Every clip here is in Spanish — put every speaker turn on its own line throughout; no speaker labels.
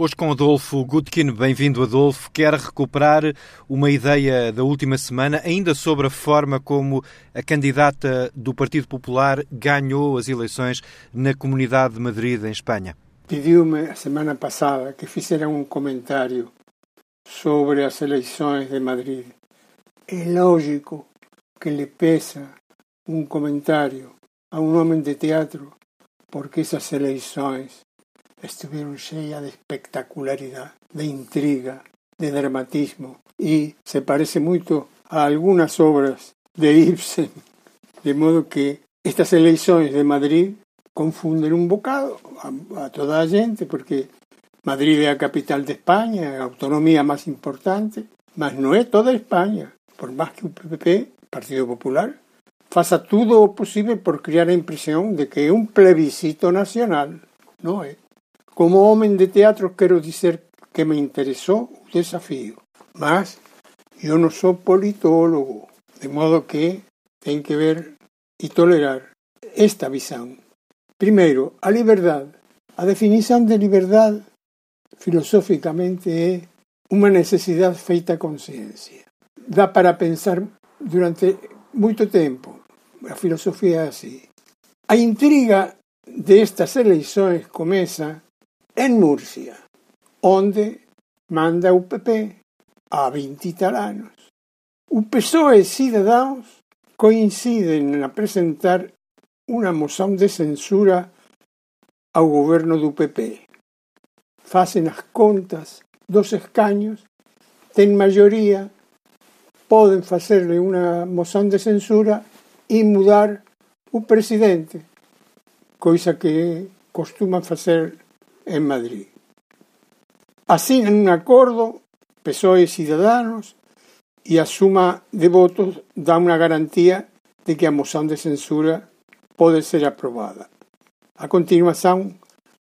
Hoje com Adolfo Gutkin, bem-vindo Adolfo, quer recuperar uma ideia da última semana, ainda sobre a forma como a candidata do Partido Popular ganhou as eleições na Comunidade de Madrid, em Espanha.
Pediu-me a semana passada que fizera um comentário sobre as eleições de Madrid. É lógico que lhe pesa um comentário a um homem de teatro porque essas eleições estuvieron llenas de espectacularidad, de intriga, de dramatismo y se parece mucho a algunas obras de Ibsen, de modo que estas elecciones de Madrid confunden un bocado a, toda la gente porque Madrid es la capital de España, la autonomía más importante, mas no es toda España, por más que el PP, Partido Popular, faça todo lo posible por crear la impresión de que es un plebiscito nacional. No es. Como homem de teatro, quero dizer que me interessou o desafio, mas eu não sou politólogo, de modo que tem que ver e tolerar esta visão. Primeiro, a liberdade. A definição de liberdade, filosoficamente, é uma necessidade feita a consciência. Dá para pensar durante muito tempo. A filosofia é assim. A intriga destas eleições começa en Murcia, onde manda o PP a 20 talanos. O PSOE e Cidadãos coinciden a presentar unha moción de censura ao goberno do PP. Facen as contas dos escaños, ten maioría, poden facerle unha moción de censura e mudar o presidente, coisa que costuman facer en Madrid. Asinan un acordo PSOE Ciudadanos e a suma de votos dá unha garantía de que a moción de censura pode ser aprobada. A continuación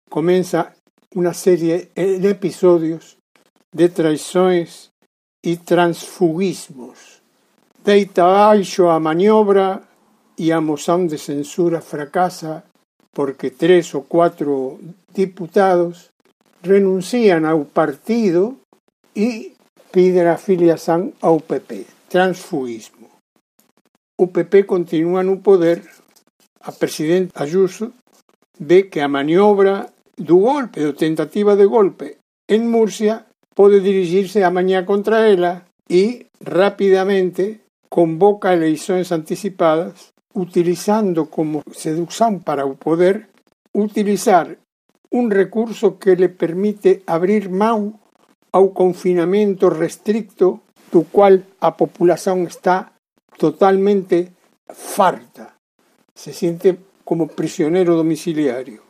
comeza unha serie de episodios de traições e transfugismos. Deita baixo a maniobra e a moción de censura fracasa porque tres ou cuatro diputados renuncian ao partido e piden a filiación ao PP, transfugismo. O PP continúa no poder, a presidente Ayuso ve que a maniobra do golpe, do tentativa de golpe en Murcia, pode dirigirse a mañá contra ela e rapidamente convoca eleições anticipadas utilizando como seducción para o poder, utilizar un recurso que le permite abrir mão ao confinamento restricto do cual a populación está totalmente farta. Se siente como prisionero domiciliario.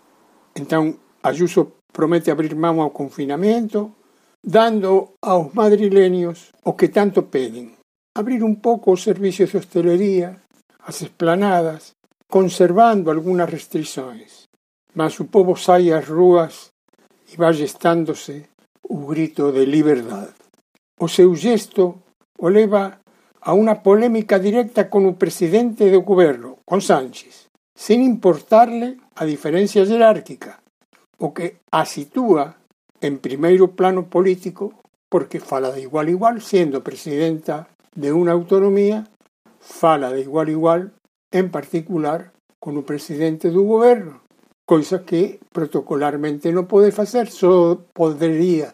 Entón, Ayuso promete abrir mão ao confinamento, dando aos madrileños o que tanto peden. Abrir un pouco os servicios de hostelería, as esplanadas, conservando algunhas restrições, mas o povo sai ás rúas e vai gestándose o grito de liberdade. O seu gesto o leva a unha polémica directa con o presidente do goberno, con Sánchez, sin importarle a diferencia jerárquica, o que a sitúa en primeiro plano político porque fala de igual a igual, sendo presidenta de unha autonomía fala de igual a igual, en particular con o presidente do goberno, coisa que protocolarmente non pode facer, só podería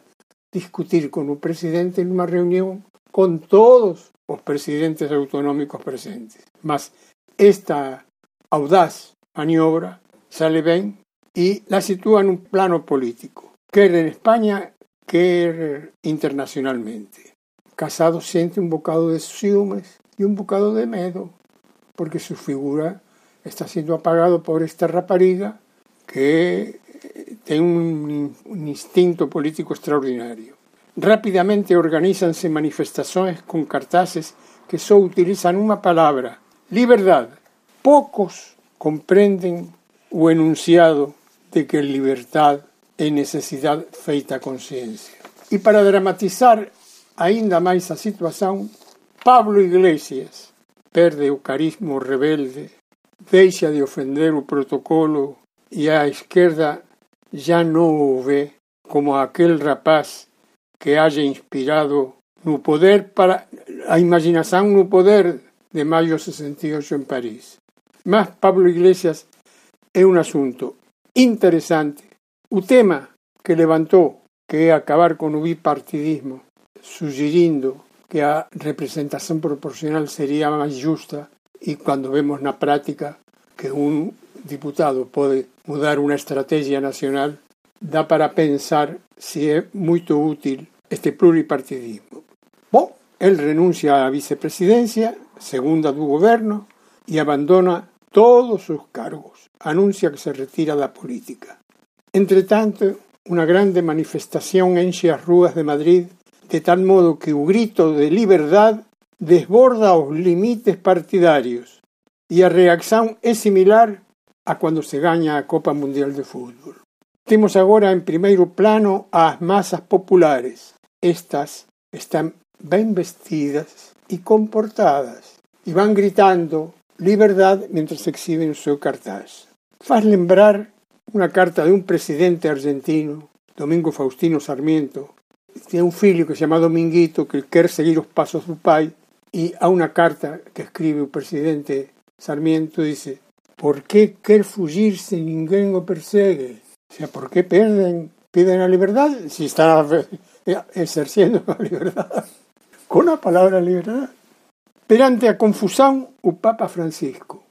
discutir con o presidente nunha reunión con todos os presidentes autonómicos presentes. Mas esta audaz maniobra sale ben e la sitúa nun plano político, quer en España, quer internacionalmente. Casado sente un bocado de ciúmes y un bocado de medo, porque su figura está siendo apagado por esta rapariga que tiene un, instinto político extraordinario. Rápidamente organízanse manifestaciones con cartaces que solo utilizan una palabra, libertad. Pocos comprenden o enunciado de que libertad é necesidade feita conciencia. E para dramatizar ainda máis a situación, Pablo Iglesias perde o rebelde, deixa de ofender o protocolo e a esquerda já non o ve como aquel rapaz que haya inspirado no poder para a imaginação no poder de maio 68 en París. Mas Pablo Iglesias é un asunto interesante. O tema que levantou, que é acabar con o bipartidismo, sugerindo que a representación proporcional sería máis justa e cando vemos na práctica que un diputado pode mudar unha estrategia nacional, dá para pensar se é moito útil este pluripartidismo. Bom, el renuncia á vicepresidencia, segunda do goberno, e abandona todos os cargos. Anuncia que se retira da política. Entre tanto, unha grande manifestación enche as rúas de Madrid de tal modo que o grito de liberdade desborda os limites partidarios e a reacción é similar a cando se gaña a Copa Mundial de Fútbol. Temos agora en primeiro plano as masas populares. Estas están ben vestidas e comportadas e van gritando liberdade mentre exhiben o seu cartaz. Faz lembrar unha carta de un presidente argentino, Domingo Faustino Sarmiento, tiene un filho que se llama Dominguito que quer seguir os pasos do pai e a unha carta que escribe o presidente Sarmiento dice por que quer fugir se ninguén o persegue? O sea, por que perden, piden a liberdade se si están exerciendo a liberdade? Con a palabra liberdade. Perante a confusão, o Papa Francisco,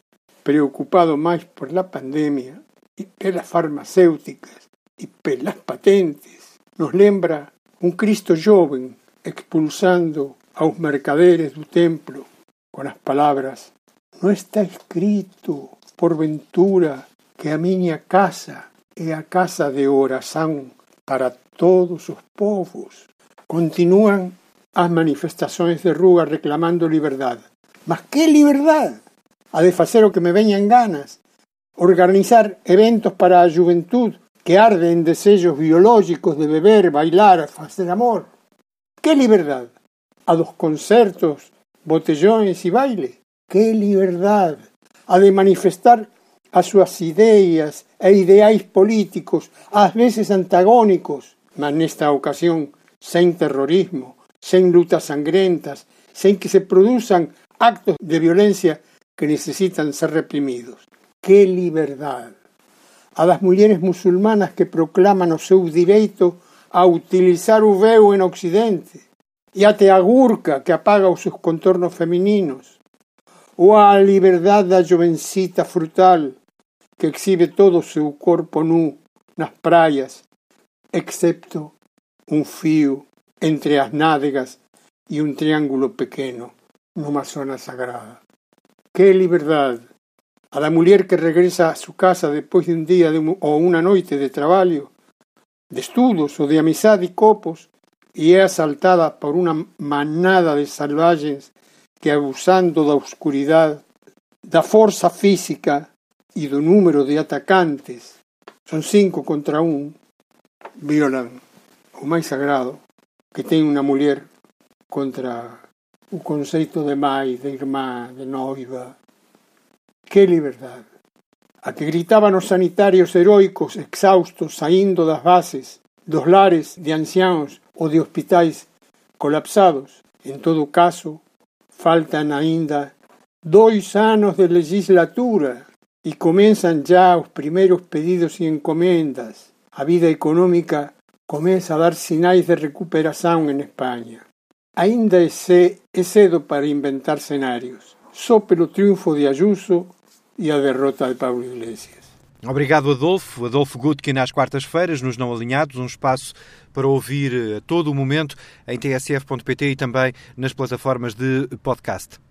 preocupado máis por la pandemia e pelas farmacéuticas e pelas patentes, nos lembra un Cristo joven expulsando aos mercaderes do templo con as palabras Non está escrito, por ventura, que a miña casa é a casa de oración para todos os povos. Continúan as manifestações de rúa reclamando liberdade. Mas que liberdade? A de facer o que me veñan ganas. Organizar eventos para a juventude que arde en desexos biológicos de beber, bailar, facer amor. Que liberdade? A dos concertos, botellóns e baile? Que liberdade? A de manifestar as súas ideas e ideais políticos, ás veces antagónicos, mas nesta ocasión sen terrorismo, sen lutas sangrentas, sen que se produzan actos de violencia que necesitan ser reprimidos. Que liberdade! A das mulleres musulmanas que proclaman o seu direito a utilizar o veo en Occidente, e até a gurca que apaga os seus contornos femininos, ou a liberdade da jovencita frutal que exhibe todo o seu corpo nu nas praias, excepto un fío entre as nádegas e un triángulo pequeno numa zona sagrada. Que liberdade! A la muller que regresa a su casa despois de un día de un, ou unha noite de traballo, de estudos ou de amizade e copos, e é asaltada por unha manada de salvagens que abusando da oscuridade, da forza física e do número de atacantes, son cinco contra un, violan o máis sagrado que ten unha muller contra o conceito de mãe, de irmá, de noiva, Que liberdade! A que gritaban os sanitarios heroicos exaustos saindo das bases, dos lares de anciáns ou de hospitais colapsados. En todo caso, faltan aínda dois anos de legislatura e comenzan já os primeiros pedidos e encomendas. A vida económica comeza a dar sinais de recuperación en España. Ainda é cedo para inventar cenarios. Só pelo triunfo de Ayuso e a derrota de Pablo Iglesias.
Obrigado, Adolfo. Adolfo Gutkin, às quartas-feiras, nos Não Alinhados, um espaço para ouvir a todo o momento em tsf.pt e também nas plataformas de podcast.